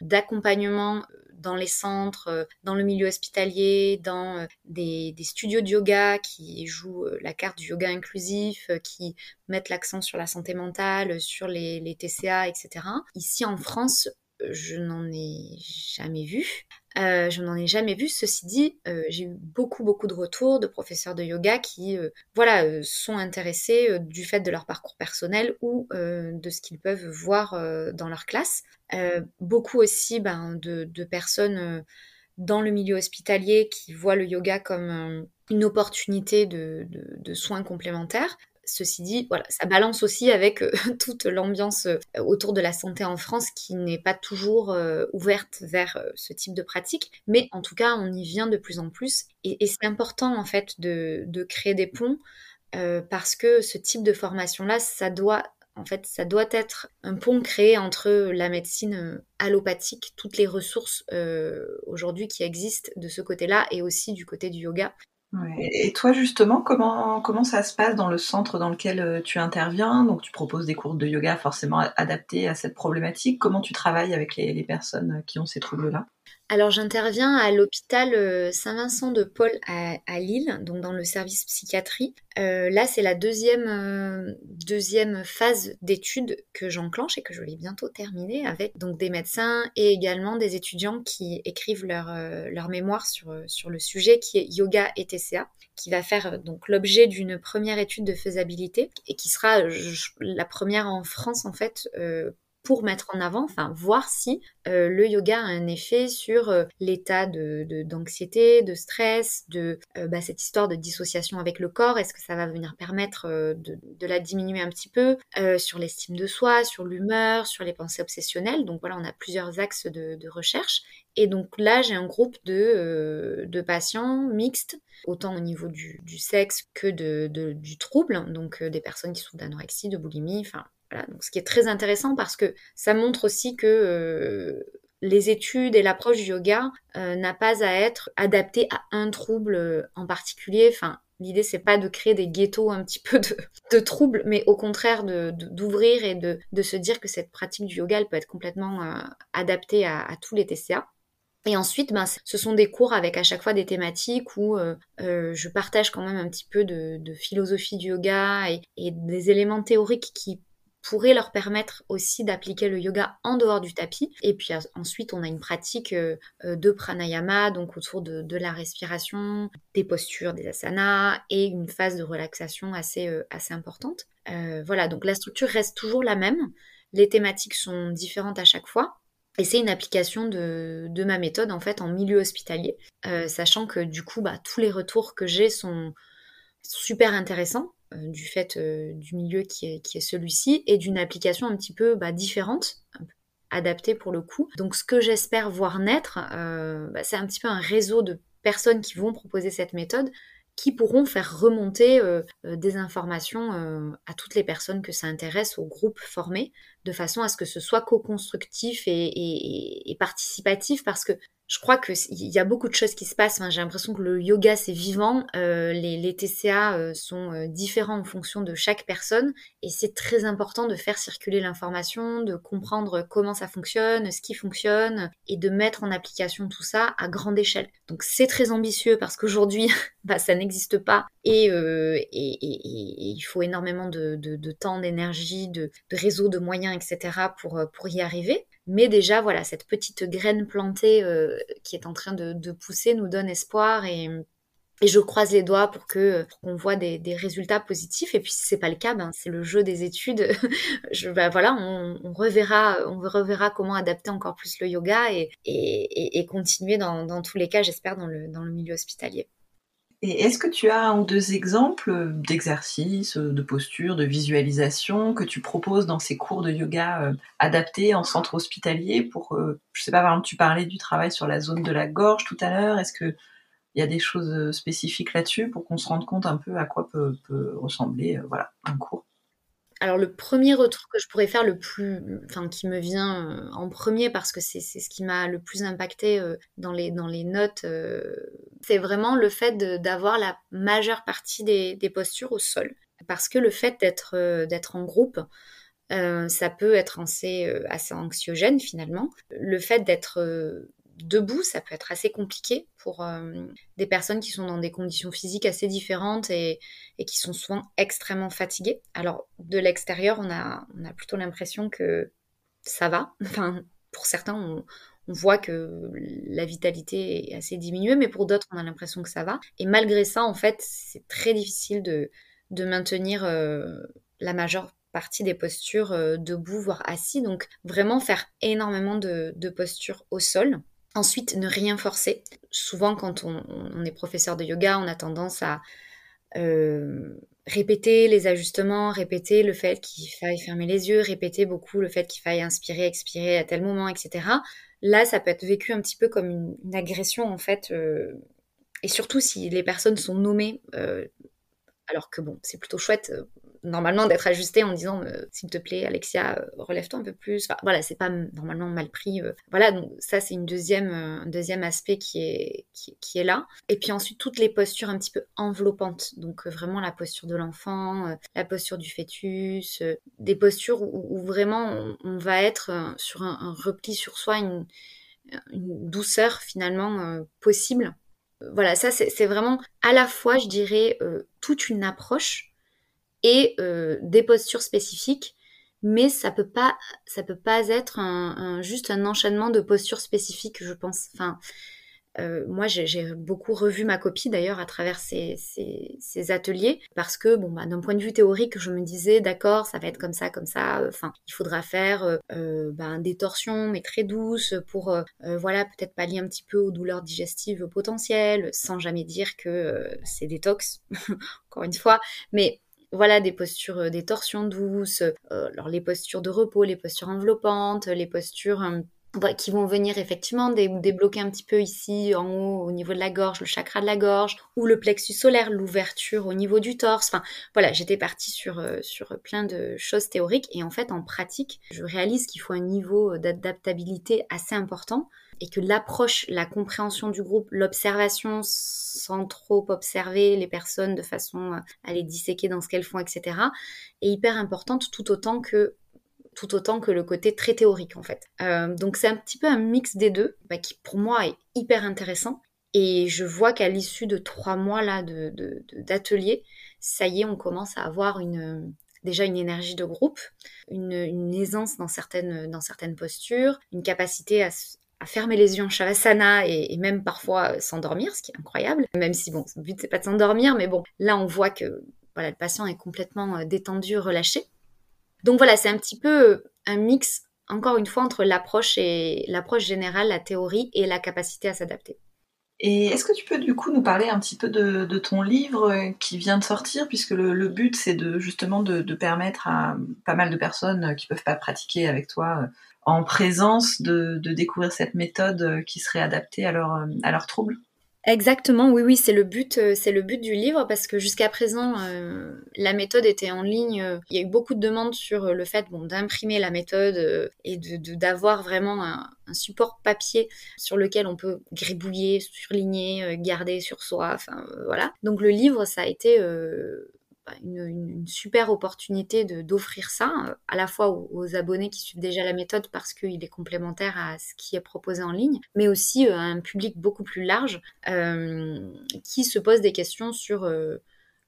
d'accompagnement dans les centres, euh, dans le milieu hospitalier, dans euh, des, studios de yoga qui jouent euh, la carte du yoga inclusif, qui mettent l'accent sur la santé mentale, sur les, TCA, etc. Ici en France, je n'en ai jamais vu. Je n'en ai jamais vu. Ceci dit, j'ai eu beaucoup beaucoup de retours de professeurs de yoga qui, voilà, sont intéressés du fait de leur parcours personnel ou de ce qu'ils peuvent voir dans leur classe. Euh, beaucoup aussi ben, de, personnes euh, dans le milieu hospitalier qui voient le yoga comme euh, une opportunité de, soins complémentaires. Ceci dit, voilà, ça balance aussi avec toute l'ambiance autour de la santé en France qui n'est pas toujours ouverte vers ce type de pratique, mais en tout cas, on y vient de plus en plus et, c'est important en fait de, créer des ponts parce que ce type de formation-là, ça doit en fait, ça doit être un pont créé entre la médecine euh, allopathique, toutes les ressources euh, aujourd'hui qui existent de ce côté-là, et aussi du côté du yoga. Et toi justement, comment, comment ça se passe dans le centre dans lequel euh, tu interviens? Donc tu proposes des cours de yoga forcément adaptés à cette problématique. Comment tu travailles avec les personnes qui ont ces troubles-là? Alors j'interviens à l'hôpital euh, Saint-Vincent de Paul à, Lille, donc dans le service psychiatrie. Euh, là c'est la deuxième, euh, deuxième phase d'études que j'enclenche et que je vais bientôt terminer avec donc des médecins et également des étudiants qui écrivent leur, leur mémoire sur, sur le sujet qui est yoga et TCA qui va faire donc l'objet d'une première étude de faisabilité et qui sera la première en France en fait pour mettre en avant, enfin voir si euh, le yoga a un effet sur euh, l'état de, d'anxiété, de, stress, de euh, bah, cette histoire de dissociation avec le corps. Est-ce que ça va venir permettre de, de, la diminuer un petit peu sur l'estime de soi, sur l'humeur, sur les pensées obsessionnelles? Donc voilà, on a plusieurs axes de, recherche. Et donc là, j'ai un groupe de, de patients mixtes, autant au niveau du, du sexe que de, du trouble, donc des personnes qui souffrent d'anorexie, de boulimie, enfin donc, ce qui est très intéressant parce que ça montre aussi que euh, les études et l'approche du yoga euh, n'a pas à être adaptée à un trouble euh, en particulier. Enfin, l'idée c'est pas de créer des ghettos un petit peu de, troubles, mais au contraire d'ouvrir et de, se dire que cette pratique du yoga elle peut être complètement adaptée à, tous les TCA. Et ensuite, ben, ce sont des cours avec à chaque fois des thématiques où je partage quand même un petit peu de, philosophie du yoga et, des éléments théoriques qui pourrait leur permettre aussi d'appliquer le yoga en dehors du tapis. Et puis ensuite, on a une pratique euh, euh, de pranayama, donc autour de, la respiration, des postures, des asanas et une phase de relaxation assez, euh, assez importante. voilà, donc la structure reste toujours la même. Les thématiques sont différentes à chaque fois. Et c'est une application de, ma méthode en fait en milieu hospitalier, sachant que du coup, bah, tous les retours que j'ai sont super intéressants euh, du fait euh, du milieu qui est, celui-ci et d'une application un petit peu bah, différente, adaptée pour le coup. Donc ce que j'espère voir naître, euh, bah, c'est un petit peu un réseau de personnes qui vont proposer cette méthode qui pourront faire remonter des informations à toutes les personnes que ça intéresse au groupe formé, de façon à ce que ce soit co-constructif et, participatif, parce que je crois qu'il y a beaucoup de choses qui se passent. J'ai l'impression que le yoga, c'est vivant. Euh, les, TCA euh, sont euh, différents en fonction de chaque personne. Et c'est très important de faire circuler l'information, de comprendre comment ça fonctionne, ce qui fonctionne, et de mettre en application tout ça à grande échelle. Donc c'est très ambitieux parce qu'aujourd'hui, bah, ça n'existe pas. Et, il faut énormément de, temps, d'énergie, de, de réseaux, de moyens, etc. pour, pour y arriver. Mais déjà, voilà, cette petite graine plantée euh, qui est en train de, pousser nous donne espoir et, je croise les doigts pour que qu'on voit des, résultats positifs. Et puis si c'est pas le cas, ben, c'est le jeu des études. je, ben, voilà, on, reverra, on reverra comment adapter encore plus le yoga et, continuer dans, tous les cas, j'espère, dans le milieu hospitalier. Et est-ce que tu as un ou deux exemples d'exercices, de postures, de visualisation que tu proposes dans ces cours de yoga euh, adaptés en centre hospitalier pour, euh, je sais pas, par exemple, tu parlais du travail sur la zone de la gorge tout à l'heure. Est-ce que il y a des choses euh, spécifiques là-dessus pour qu'on se rende compte un peu à quoi peut, ressembler euh, voilà, un cours? Alors le premier retour que je pourrais faire le plus, enfin qui me vient euh, en premier parce que c'est ce qui m'a le plus impacté dans les dans les notes, c'est vraiment le fait d'avoir la majeure partie des, des, postures au sol. Parce que le fait d'être d'être en groupe, ça peut être assez, assez anxiogène finalement. Le fait d'être debout, ça peut être assez compliqué pour euh, des personnes qui sont dans des conditions physiques assez différentes et, qui sont souvent extrêmement fatiguées. Alors, de l'extérieur, on a, plutôt l'impression que ça va. Enfin, pour certains, on, voit que la vitalité est assez diminuée, mais pour d'autres, on a l'impression que ça va. Et malgré ça, en fait, c'est très difficile de, maintenir euh, la majeure partie des postures euh, debout, voire assis. Donc, vraiment faire énormément de postures au sol. Ensuite, ne rien forcer. Souvent, quand on, est professeur de yoga, on a tendance à euh, répéter les ajustements, répéter le fait qu'il faille fermer les yeux, répéter beaucoup le fait qu'il faille inspirer, expirer à tel moment, etc. Là, ça peut être vécu un petit peu comme une, agression, en fait. Euh, et surtout si les personnes sont nommées, euh, alors que bon, c'est plutôt chouette normalement d'être ajusté en disant euh, s'il te plaît Alexia euh, relève-toi un peu plus. Enfin, voilà c'est pas normalement mal pris euh. voilà donc ça c'est une deuxième un deuxième aspect qui est qui, est là. Et puis ensuite toutes les postures un petit peu enveloppantes. Donc vraiment la posture de l'enfant la posture du fœtus des postures où, vraiment on, va être sur un, repli sur soi une, une douceur finalement possible. Voilà, ça c'est vraiment à la fois, je dirais, toute une approche et euh, des postures spécifiques, mais ça peut pas, ça peut pas être juste un enchaînement de postures spécifiques, je pense. Enfin, euh, moi, j'ai beaucoup revu ma copie d'ailleurs à travers ces, ateliers parce que, bon, bah, d'un point de vue théorique, je me disais, d'accord, ça va être comme ça, comme ça. Enfin, il faudra faire euh, bah, des torsions, mais très douces pour, voilà, peut-être pallier un petit peu aux douleurs digestives potentielles, sans jamais dire que c'est détox, encore une fois. Mais voilà, des postures, euh, des torsions douces, euh, alors les postures de repos, les postures enveloppantes, les postures euh, bah, qui vont venir effectivement débloquer un petit peu ici en haut au niveau de la gorge, le chakra de la gorge, ou le plexus solaire, l'ouverture au niveau du torse. Enfin voilà, j'étais partie sur, sur plein de choses théoriques et en fait en pratique, je réalise qu'il faut un niveau d'adaptabilité assez important et que l'approche, la compréhension du groupe, l'observation sans trop observer les personnes de façon à les disséquer dans ce qu'elles font, etc., est hyper importante tout autant que tout autant que le côté très théorique en fait. Euh, donc c'est un petit peu un mix des deux bah, qui pour moi est hyper intéressant et je vois qu'à l'issue de trois mois là d'atelier, ça y est, on commence à avoir une déjà une énergie de groupe, une, une aisance dans certaines, dans certaines postures, une capacité à, à fermer les yeux en shavasana et, même parfois euh, s'endormir, ce qui est incroyable. Même si bon, le but c'est pas de s'endormir, mais bon, là on voit que voilà, le patient est complètement euh, détendu, relâché. Donc voilà, c'est un petit peu euh, un mix, encore une fois, entre l'approche et l'approche générale, la théorie et la capacité à s'adapter. Et est-ce que tu peux du coup nous parler un petit peu de, ton livre qui vient de sortir, puisque le, but c'est de justement de, de, permettre à pas mal de personnes qui peuvent pas pratiquer avec toi en présence de, découvrir cette méthode euh, qui serait adaptée à leurs leur troubles Exactement, oui, oui, c'est le but, euh, c'est le but du livre parce que jusqu'à présent, euh, la méthode était en ligne. Il y a eu beaucoup de demandes sur le fait bon, d'imprimer la méthode et de, d'avoir vraiment un, support papier sur lequel on peut gribouiller, surligner, garder sur soi. Enfin, voilà. Donc le livre, ça a été une, super opportunité d'offrir ça, euh, à la fois aux, abonnés qui suivent déjà la méthode parce qu'il est complémentaire à ce qui est proposé en ligne, mais aussi euh, à un public beaucoup plus large euh, qui se pose des questions sur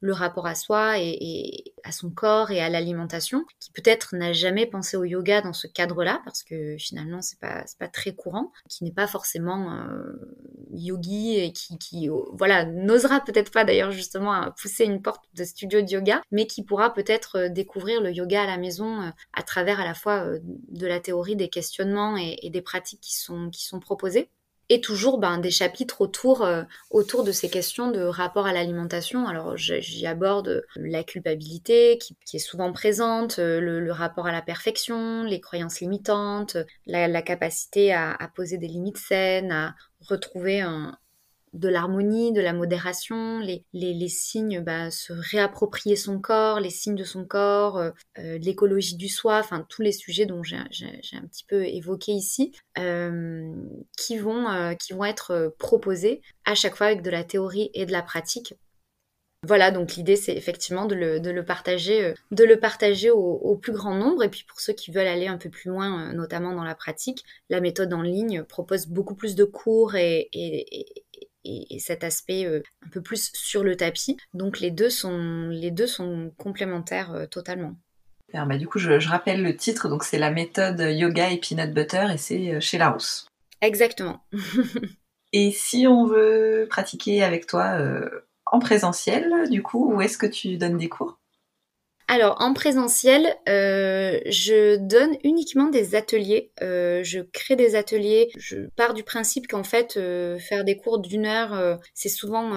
le rapport à soi et, à son corps et à l'alimentation, qui peut-être n'a jamais pensé au yoga dans ce cadre-là, parce que finalement c'est pas pas très courant, qui n'est pas forcément euh, yogi et qui, qui voilà n'osera peut-être pas d'ailleurs justement pousser une porte de studio de yoga, mais qui pourra peut-être découvrir le yoga à la maison à travers à la fois de la théorie, des questionnements et, et des pratiques qui sont qui sont proposées et toujours ben, des chapitres autour, euh, autour de ces questions de rapport à l'alimentation. Alors j'y aborde la culpabilité qui, est souvent présente, euh, le, rapport à la perfection, les croyances limitantes, la, capacité à, poser des limites saines, à retrouver un, de l'harmonie, de la modération, les, les, signes, bah, se réapproprier son corps, les signes de son corps, euh, euh, l'écologie du soi, enfin tous les sujets dont j'ai un petit peu évoqué ici, euh, qui, vont, qui vont être proposés à chaque fois avec de la théorie et de la pratique. Voilà, donc l'idée c'est effectivement de le, partager, de le partager au, plus grand nombre. Et puis pour ceux qui veulent aller un peu plus loin, notamment dans la pratique, la méthode en ligne propose beaucoup plus de cours et, cet aspect euh, un peu plus sur le tapis. Donc les deux sont, les deux sont complémentaires euh, totalement. bah, du coup, je, rappelle le titre, donc c'est la méthode yoga et peanut butter et c'est euh, chez Larousse. Exactement. et si on veut pratiquer avec toi en présentiel, du coup, où est-ce que tu donnes des cours? Alors en présentiel, euh, je donne uniquement des ateliers. Euh, je crée des ateliers. Je pars du principe qu'en fait, euh, faire des cours d'une heure, c'est souvent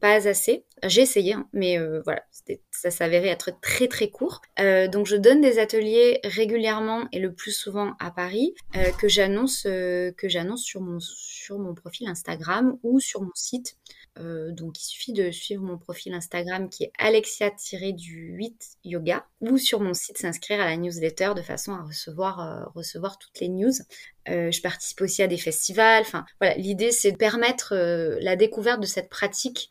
pas assez. J'ai essayé, hein, mais voilà, ça s'avérait être très très court. donc je donne des ateliers régulièrement et le plus souvent à Paris que j'annonce sur mon profil Instagram ou sur mon site. Euh, donc il suffit de suivre mon profil Instagram qui est alexia-du8 yoga ou sur mon site s'inscrire à la newsletter de façon à recevoir, euh, toutes les news. Euh, je participe aussi à des festivals. Enfin voilà, l'idée c'est de permettre la découverte de cette pratique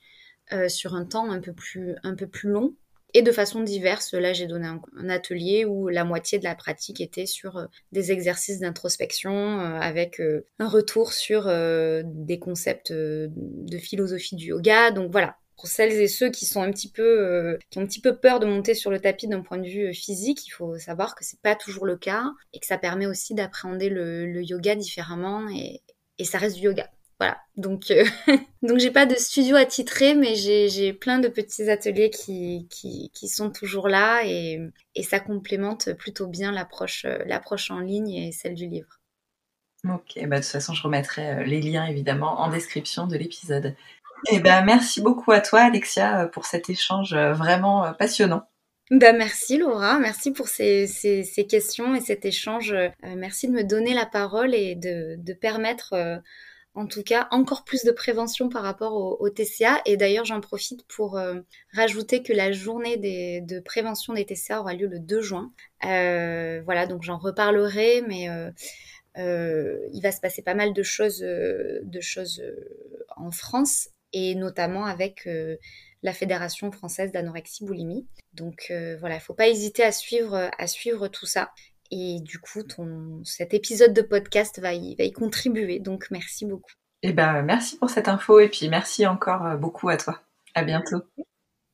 sur un temps un peu plus long et de façon diverse. Là, j'ai donné un, atelier où la moitié de la pratique était sur euh, des exercices d'introspection euh, avec euh, un retour sur des concepts de philosophie du yoga. Donc voilà, pour celles et ceux qui sont un petit peu qui ont un petit peu peur de monter sur le tapis d'un point de vue physique, il faut savoir que c'est pas toujours le cas et que ça permet aussi d'appréhender le, yoga différemment et ça reste du yoga. Voilà, donc euh, donc j'ai pas de studio attitré, mais j'ai plein de petits ateliers qui, qui, sont toujours là et, et, ça complémente plutôt bien l'approche euh, l'approche en ligne et celle du livre. Ok, bah de toute façon je remettrai euh, les liens évidemment en description de l'épisode. Et eh ben merci beaucoup à toi Alexia pour cet échange vraiment passionnant. Bah merci Laura, merci pour ces, ces, ces questions et cet échange. merci de me donner la parole et de, de permettre en tout cas encore plus de prévention par rapport au, TCA. Et d'ailleurs, j'en profite pour euh, rajouter que la journée de prévention des TCA aura lieu le 2 juin. Euh, voilà, donc j'en reparlerai, mais euh, il va se passer pas mal de choses, en France et notamment avec la Fédération française d'anorexie boulimie. Donc voilà, il ne faut pas hésiter à suivre tout ça. Et du coup, ton, cet épisode de podcast va y, va y contribuer. Donc, merci beaucoup. Eh ben, merci pour cette info et puis merci encore euh, beaucoup à toi. À bientôt.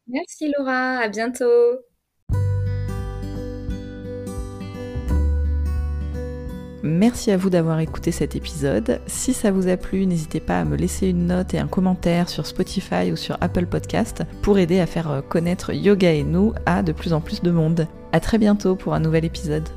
Merci Laura, à bientôt. Merci à vous d'avoir écouté cet épisode. Si ça vous a plu, n'hésitez pas à me laisser une note et un commentaire sur Spotify ou sur Apple Podcast pour aider à faire euh, connaître Yoga et nous à de plus en plus de monde. À très bientôt pour un nouvel épisode.